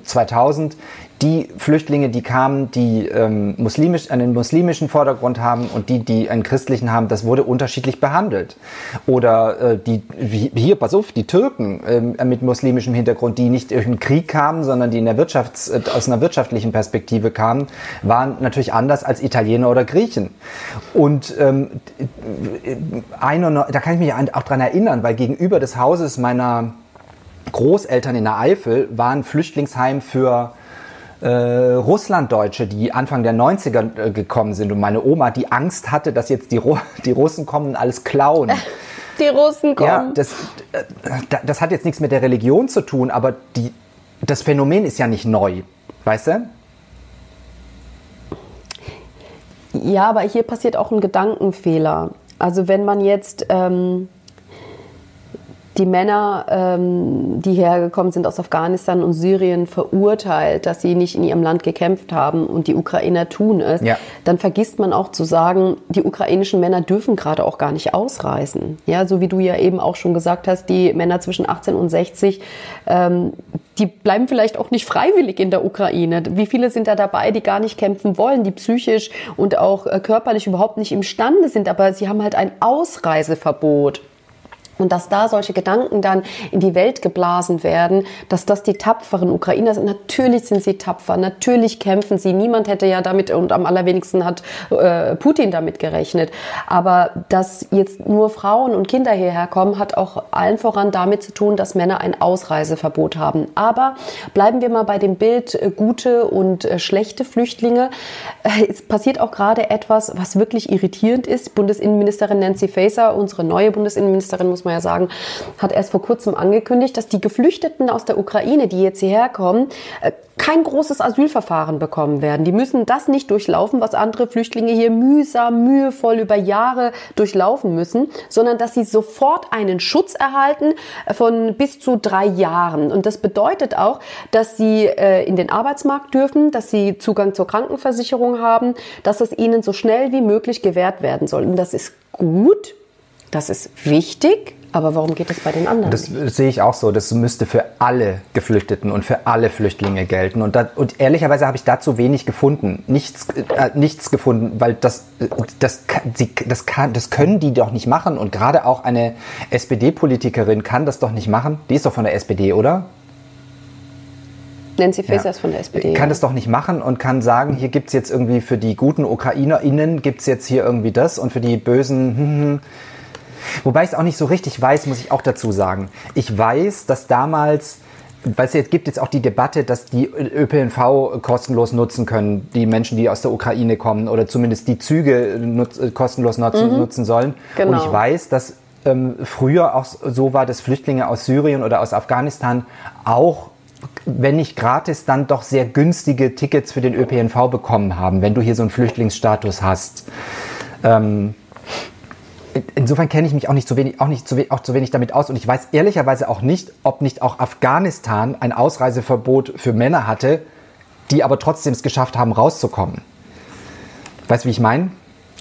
2000, die Flüchtlinge, die kamen, die ähm, muslimisch, einen muslimischen Vordergrund haben und die, die einen christlichen haben, das wurde unterschiedlich behandelt. Oder äh, die, hier, pass auf, die Türken äh, mit muslimischem Hintergrund, die nicht durch einen Krieg kamen, sondern die in der Wirtschafts-, äh, aus einer wirtschaftlichen Perspektive kamen, waren natürlich anders als Italiener oder Griechen. Und ähm, eine, da kann ich mich auch dran erinnern, weil gegenüber des Hauses meiner Großeltern in der Eifel war ein Flüchtlingsheim für äh, Russlanddeutsche, die Anfang der 90er äh, gekommen sind und meine Oma, die Angst hatte, dass jetzt die, Ru die Russen kommen und alles klauen. Die Russen kommen. Ja, das, äh, das hat jetzt nichts mit der Religion zu tun, aber die, das Phänomen ist ja nicht neu, weißt du? Ja, aber hier passiert auch ein Gedankenfehler. Also wenn man jetzt ähm, die Männer, ähm, die hergekommen sind aus Afghanistan und Syrien, verurteilt, dass sie nicht in ihrem Land gekämpft haben und die Ukrainer tun es, ja. dann vergisst man auch zu sagen, die ukrainischen Männer dürfen gerade auch gar nicht ausreisen. Ja, so wie du ja eben auch schon gesagt hast, die Männer zwischen 18 und 60, ähm, die bleiben vielleicht auch nicht freiwillig in der Ukraine. Wie viele sind da dabei, die gar nicht kämpfen wollen, die psychisch und auch äh, körperlich überhaupt nicht imstande sind, aber sie haben halt ein Ausreiseverbot. Und dass da solche Gedanken dann in die Welt geblasen werden, dass das die tapferen Ukrainer sind. Natürlich sind sie tapfer, natürlich kämpfen sie. Niemand hätte ja damit und am allerwenigsten hat äh, Putin damit gerechnet. Aber dass jetzt nur Frauen und Kinder hierher kommen, hat auch allen voran damit zu tun, dass Männer ein Ausreiseverbot haben. Aber bleiben wir mal bei dem Bild äh, gute und äh, schlechte Flüchtlinge. Äh, es passiert auch gerade etwas, was wirklich irritierend ist. Bundesinnenministerin Nancy Faeser, unsere neue Bundesinnenministerin, muss man man ja sagen, hat erst vor kurzem angekündigt, dass die Geflüchteten aus der Ukraine, die jetzt hierher kommen, äh, kein großes Asylverfahren bekommen werden. Die müssen das nicht durchlaufen, was andere Flüchtlinge hier mühsam, mühevoll über Jahre durchlaufen müssen, sondern dass sie sofort einen Schutz erhalten von bis zu drei Jahren. Und das bedeutet auch, dass sie äh, in den Arbeitsmarkt dürfen, dass sie Zugang zur Krankenversicherung haben, dass es ihnen so schnell wie möglich gewährt werden soll. Und das ist gut, das ist wichtig, aber warum geht es bei den anderen? Das nicht? sehe ich auch so. Das müsste für alle Geflüchteten und für alle Flüchtlinge gelten. Und, da, und ehrlicherweise habe ich dazu wenig gefunden. Nichts, äh, nichts gefunden, weil das, das, sie, das, kann, das können die doch nicht machen. Und gerade auch eine SPD-Politikerin kann das doch nicht machen. Die ist doch von der SPD, oder? Nancy Faeser ja. ist von der SPD. Kann ja. das doch nicht machen und kann sagen, hier gibt es jetzt irgendwie für die guten UkrainerInnen gibt es jetzt hier irgendwie das und für die bösen hm, hm, Wobei ich es auch nicht so richtig weiß, muss ich auch dazu sagen. Ich weiß, dass damals weil es jetzt gibt jetzt auch die Debatte, dass die ÖPNV kostenlos nutzen können, die Menschen, die aus der Ukraine kommen oder zumindest die Züge nutz, kostenlos nutzen, mhm. nutzen sollen. Genau. Und ich weiß, dass ähm, früher auch so war, dass Flüchtlinge aus Syrien oder aus Afghanistan auch wenn nicht gratis, dann doch sehr günstige Tickets für den ÖPNV bekommen haben, wenn du hier so einen Flüchtlingsstatus hast. Ähm, insofern kenne ich mich auch nicht zu wenig, auch nicht zu, auch zu wenig damit aus und ich weiß ehrlicherweise auch nicht, ob nicht auch Afghanistan ein Ausreiseverbot für Männer hatte, die aber trotzdem es geschafft haben, rauszukommen. Weißt du, wie ich meine?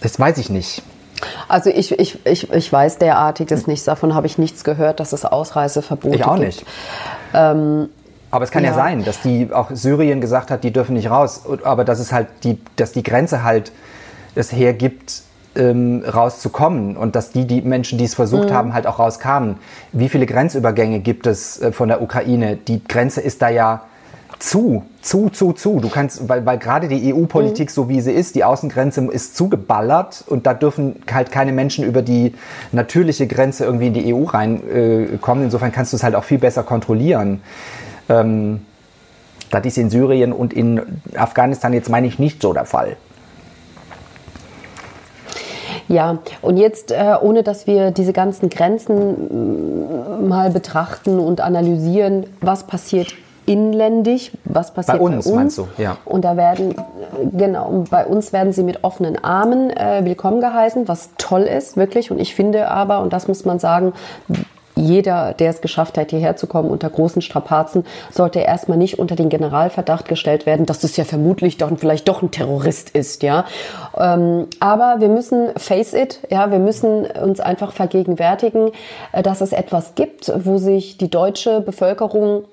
Das weiß ich nicht. Also ich, ich, ich, ich weiß derartiges nichts. Davon habe ich nichts gehört, dass es Ausreiseverbote gibt. Ich auch nicht. Ähm, aber es kann ja. ja. sein, dass die auch Syrien gesagt hat, die dürfen nicht raus. Aber dass es halt die, dass die Grenze halt es hergibt, ähm, rauszukommen und dass die, die Menschen, die es versucht mhm. haben, halt auch rauskamen. Wie viele Grenzübergänge gibt es äh, von der Ukraine? Die Grenze ist da ja zu, zu, zu, zu. Du kannst, weil, weil gerade die EU-Politik, mhm. so wie sie ist, die Außengrenze ist zugeballert und da dürfen halt keine Menschen über die natürliche Grenze irgendwie in die EU reinkommen. Äh, Insofern kannst du es halt auch viel besser kontrollieren. Ähm, das ist in Syrien und in Afghanistan jetzt meine ich nicht so der Fall. Ja, und jetzt, äh, ohne dass wir diese ganzen Grenzen mm, mal betrachten und analysieren, was passiert inländisch, was passiert bei uns, bei uns. meinst du? Ja. Und da werden, genau, bei uns werden sie mit offenen Armen äh, willkommen geheißen, was toll ist, wirklich. Und ich finde aber, und das muss man sagen, jeder, der es geschafft hat, hierher zu kommen unter großen Strapazen, sollte erstmal nicht unter den Generalverdacht gestellt werden, dass es ja vermutlich doch vielleicht doch ein Terrorist ist, ja. Ähm, aber wir müssen face it, ja, wir müssen uns einfach vergegenwärtigen, äh, dass es etwas gibt, wo sich die deutsche Bevölkerung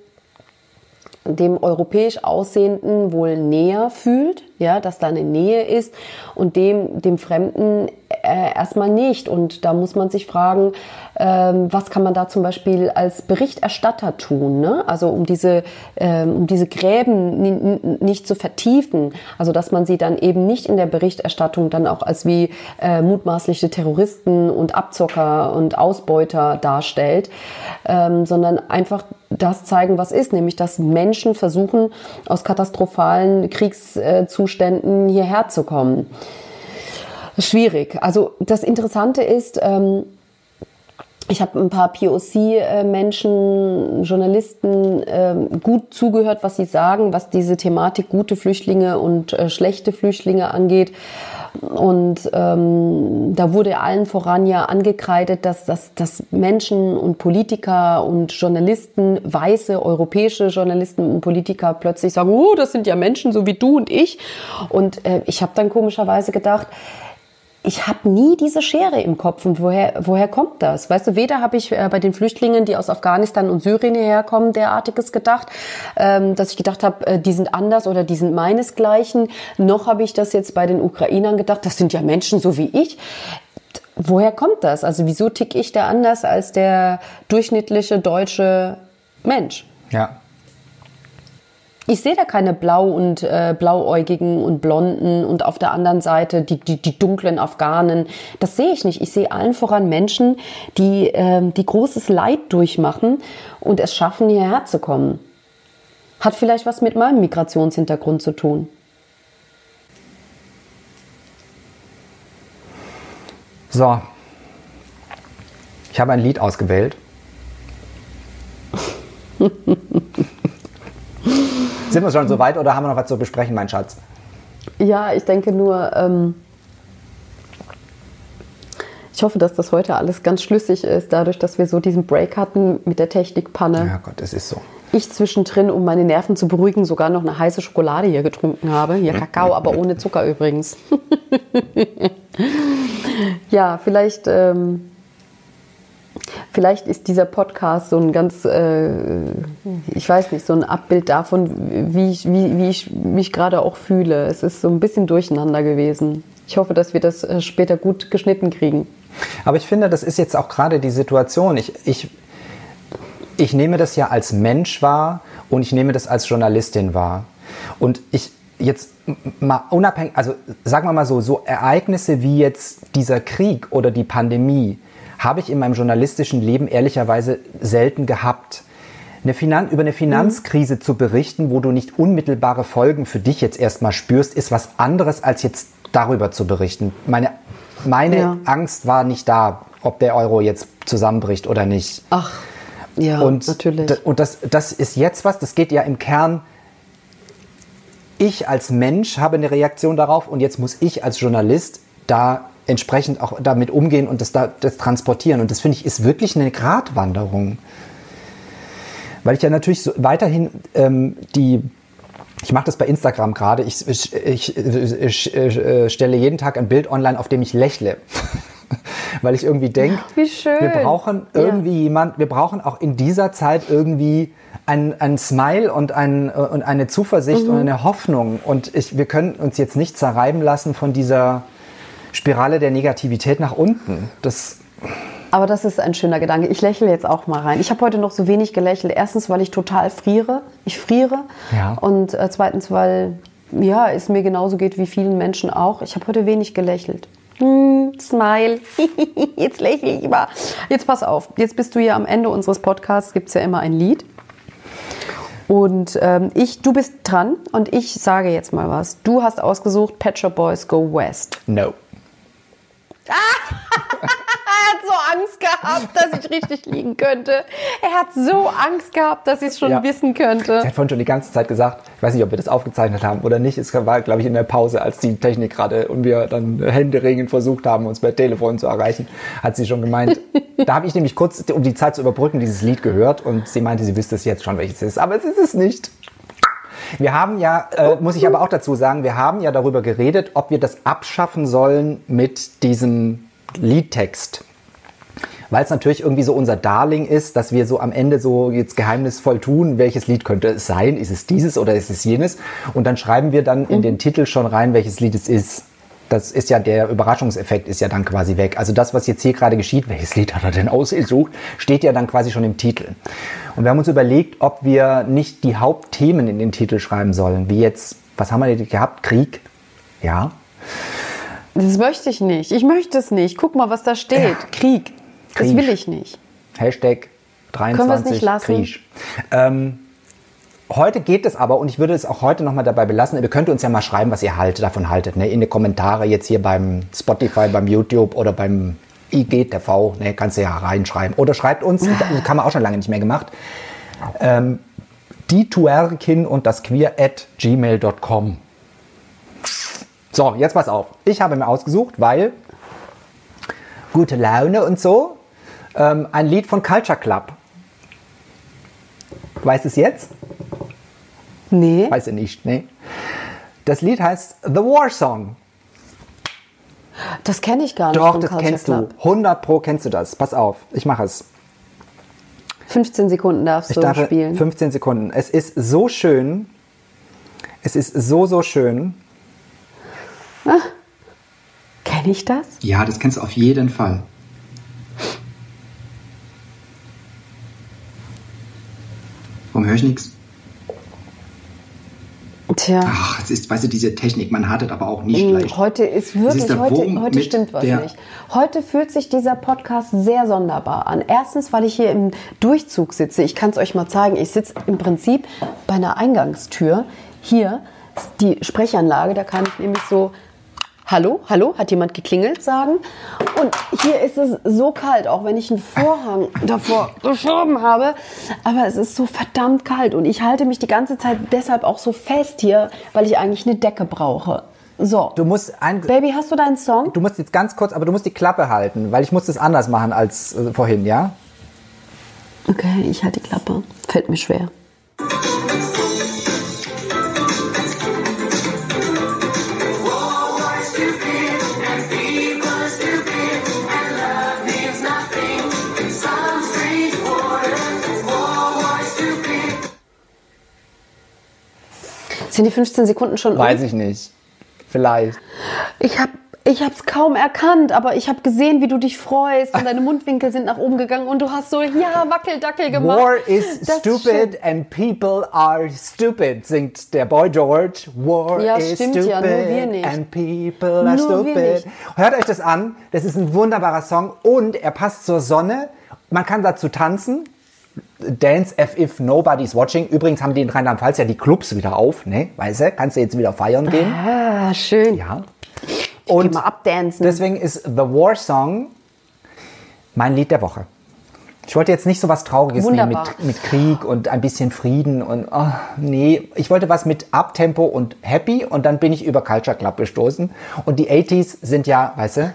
dem europäisch Aussehenden wohl näher fühlt, ja, dass da eine Nähe ist und dem, dem Fremden äh, erstmal nicht. Und da muss man sich fragen, ähm, was kann man da zum Beispiel als Berichterstatter tun? Ne? Also um diese, ähm, um diese Gräben nicht zu vertiefen. Also dass man sie dann eben nicht in der Berichterstattung dann auch als wie äh, mutmaßliche Terroristen und Abzocker und Ausbeuter darstellt, ähm, sondern einfach das zeigen, was ist, nämlich dass Menschen versuchen, aus katastrophalen Kriegszuständen hierher zu kommen. Schwierig. Also das Interessante ist, ähm, ich habe ein paar POC-Menschen, Journalisten äh, gut zugehört, was sie sagen, was diese Thematik gute Flüchtlinge und äh, schlechte Flüchtlinge angeht. Und ähm, da wurde allen voran ja angekreidet, dass, dass, dass Menschen und Politiker und Journalisten, weiße europäische Journalisten und Politiker plötzlich sagen, oh, das sind ja Menschen so wie du und ich. Und äh, ich habe dann komischerweise gedacht, ich habe nie diese Schere im Kopf. Und woher, woher kommt das? Weißt du, weder habe ich äh, bei den Flüchtlingen, die aus Afghanistan und Syrien herkommen, derartiges gedacht, ähm, dass ich gedacht habe, äh, die sind anders oder die sind meinesgleichen. Noch habe ich das jetzt bei den Ukrainern gedacht, das sind ja Menschen so wie ich. Woher kommt das? Also wieso tick ich da anders als der durchschnittliche deutsche Mensch? Ja. Ich sehe da keine blau und äh, blauäugigen und blonden und auf der anderen Seite die, die, die dunklen Afghanen. Das sehe ich nicht. Ich sehe allen voran Menschen, die, äh, die großes Leid durchmachen und es schaffen, hierher zu kommen. Hat vielleicht was mit meinem Migrationshintergrund zu tun. So. Ich habe ein Lied ausgewählt. Sind wir schon so weit oder haben wir noch was zu besprechen, mein Schatz? Ja, ich denke nur, ähm, ich hoffe, dass das heute alles ganz schlüssig ist, dadurch, dass wir so diesen Break hatten mit der Technikpanne. Ja Gott, es ist so. Ich zwischendrin, um meine Nerven zu beruhigen, sogar noch eine heiße Schokolade hier getrunken habe. Hier Kakao, aber ohne Zucker übrigens. ja, vielleicht ähm, Vielleicht ist dieser Podcast so ein ganz, äh, ich weiß nicht, so ein Abbild davon, wie ich, wie, wie ich mich gerade auch fühle. Es ist so ein bisschen durcheinander gewesen. Ich hoffe, dass wir das äh, später gut geschnitten kriegen. Aber ich finde, das ist jetzt auch gerade die Situation. Ich, ich, ich nehme das ja als Mensch wahr und ich nehme das als Journalistin wahr. Und ich jetzt mal unabhängig, also sagen wir mal so, so Ereignisse wie jetzt dieser Krieg oder die Pandemie, habe ich in meinem journalistischen Leben ehrlicherweise selten gehabt. Eine Finan über eine Finanzkrise mhm. zu berichten, wo du nicht unmittelbare Folgen für dich jetzt erstmal spürst, ist was anderes als jetzt darüber zu berichten. Meine, meine ja. Angst war nicht da, ob der Euro jetzt zusammenbricht oder nicht. Ach, ja, und, natürlich. Und das, das ist jetzt was, das geht ja im Kern ich als Mensch habe eine Reaktion darauf und jetzt muss ich als Journalist da entsprechend auch damit umgehen und das, da, das transportieren. Und das finde ich ist wirklich eine Gratwanderung. Weil ich ja natürlich so weiterhin ähm, die ich mache das bei Instagram gerade. Ich, ich, ich, ich, äh, stelle jeden Tag ein Bild online, auf dem ich lächle. Weil ich irgendwie denke, wir brauchen irgendwie ja. jemand, wir brauchen auch in dieser Zeit irgendwie ein, ein Smile und, ein, und eine Zuversicht mhm. und eine Hoffnung. Und ich, wir können uns jetzt nicht zerreiben lassen von dieser, Spirale der Negativität nach unten. Das aber das ist ein schöner Gedanke. Ich lächle jetzt auch mal rein. Ich habe heute noch so wenig gelächelt. Erstens, weil ich total friere. Ich friere. Ja. Und äh, zweitens, weil ja, es mir genauso geht wie vielen Menschen auch. Ich habe heute wenig gelächelt. Hm, smile. jetzt lächle ich mal. Jetzt pass auf. Jetzt bist du ja am Ende unseres Podcasts. Gibt es ja immer ein Lied. Und ähm, ich, du bist dran und ich sage jetzt mal was. Du hast ausgesucht Pet Shop Boys Go West. No. Er hat so Angst gehabt, dass ich richtig liegen könnte. Er hat so Angst gehabt, dass ich es schon ja. wissen könnte. Er hat vorhin schon die ganze Zeit gesagt, ich weiß nicht, ob wir das aufgezeichnet haben oder nicht. Es war, glaube ich, in der Pause, als die Technik gerade und wir dann händeringend versucht haben, uns per Telefon zu erreichen, hat sie schon gemeint. da habe ich nämlich kurz, um die Zeit zu überbrücken, dieses Lied gehört und sie meinte, sie wüsste es jetzt schon, welches es ist. Aber es ist es nicht. Wir haben ja, äh, muss ich aber auch dazu sagen, wir haben ja darüber geredet, ob wir das abschaffen sollen mit diesem Liedtext. Weil es natürlich irgendwie so unser Darling ist, dass wir so am Ende so jetzt geheimnisvoll tun, welches Lied könnte es sein? Ist es dieses oder ist es jenes? Und dann schreiben wir dann in mhm. den Titel schon rein, welches Lied es ist das ist ja der Überraschungseffekt ist ja dann quasi weg. Also das, was jetzt hier gerade geschieht, welches Lied hat er denn ausgesucht, steht ja dann quasi schon im Titel. Und wir haben uns überlegt, ob wir nicht die Hauptthemen in den Titel schreiben sollen, wie jetzt, was haben wir denn gehabt? Krieg? Ja. Das möchte ich nicht. Ich möchte es nicht. Guck mal, was da steht. Ja. Krieg. Das will ich nicht. Hashtag 23 Können wir es nicht lassen? Krieg. Ähm, Heute geht es aber, und ich würde es auch heute nochmal dabei belassen, ihr könnt uns ja mal schreiben, was ihr halt, davon haltet, ne? in die Kommentare jetzt hier beim Spotify, beim YouTube oder beim IGTV, ne, kannst du ja reinschreiben. Oder schreibt uns, das kann man auch schon lange nicht mehr gemacht, ähm, die Tuerkin und das Queer at gmail.com. So, jetzt pass auf. Ich habe mir ausgesucht, weil gute Laune und so, ähm, ein Lied von Culture Club. Weißt du es jetzt? Nee. Weiß ich nicht, ne? Das Lied heißt The War Song. Das kenne ich gar nicht. Doch, das Culture kennst Club. du. 100 Pro kennst du das. Pass auf, ich mache es. 15 Sekunden darfst Ich du darf spielen. 15 Sekunden. Es ist so schön. Es ist so, so schön. Kenne ich das? Ja, das kennst du auf jeden Fall. Warum höre ich nichts? Tja. Ach, es ist, weißt du, diese Technik, man hat es aber auch nicht Mm, leicht. Heute ist wirklich, ist heute, heute stimmt was nicht. Heute fühlt sich dieser Podcast sehr sonderbar an. Erstens, weil ich hier im Durchzug sitze. Ich kann es euch mal zeigen. Ich sitze im Prinzip bei einer Eingangstür. Hier die Sprechanlage. Da kann ich nämlich so Hallo, hallo, hat jemand geklingelt sagen? Und hier ist es so kalt, auch wenn ich einen Vorhang davor geschoben habe. Aber es ist so verdammt kalt und ich halte mich die ganze Zeit deshalb auch so fest hier, weil ich eigentlich eine Decke brauche. So. Du musst, ein, Baby, hast du deinen Song? du musst jetzt ganz kurz, aber du musst die Klappe halten, weil ich muss das anders machen als äh, vorhin, ja? Okay, ich halte die Klappe. Fällt mir schwer. Sind die 15 Sekunden schon um? Weiß ich nicht. Vielleicht. Ich habe ich hab's kaum erkannt, aber ich habe gesehen, wie du dich freust und deine Mundwinkel sind nach oben gegangen und du hast so, ja, Wackeldackel gemacht. War is Das stupid and people are stupid, singt der Boy George. War Ja, is stimmt stupid ja, nur wir nicht. and people are Nur stupid. Hört euch das an. Das ist ein wunderbarer Song und er passt zur Sonne. Man kann dazu tanzen. Dance as if nobody's watching. Übrigens haben die in Rheinland-Pfalz ja die Clubs wieder auf, ne? Weißt du? Kannst du jetzt wieder feiern gehen? Ah, schön. Ja. Und mal abdancen. deswegen ist The War Song mein Lied der Woche. Ich wollte jetzt nicht so was Trauriges nehmen Wunderbar. mit, mit Krieg und ein bisschen Frieden und oh, nee, ich wollte was mit Abtempo und Happy und dann bin ich über Culture Club gestoßen und die 80s sind ja, weißt du,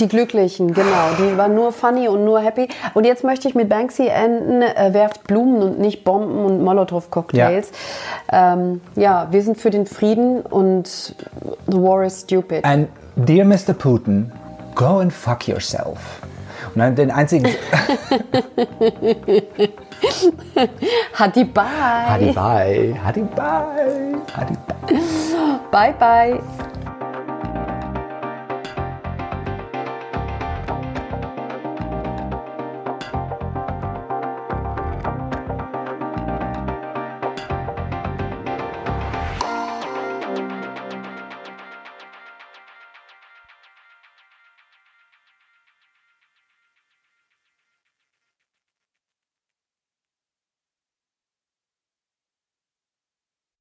Die Glücklichen, genau. Die waren nur funny und nur happy. Und jetzt möchte ich mit Banksy enden. Äh, werft Blumen und nicht Bomben und Molotow-Cocktails. Ja. Ähm, ja, wir sind für den Frieden und the war is stupid. and dear Mr. Putin, go and fuck yourself. Und dann den einzigen, Hadi bye. Hadi bye, Hadi bye, Hadi bye. Bye bye.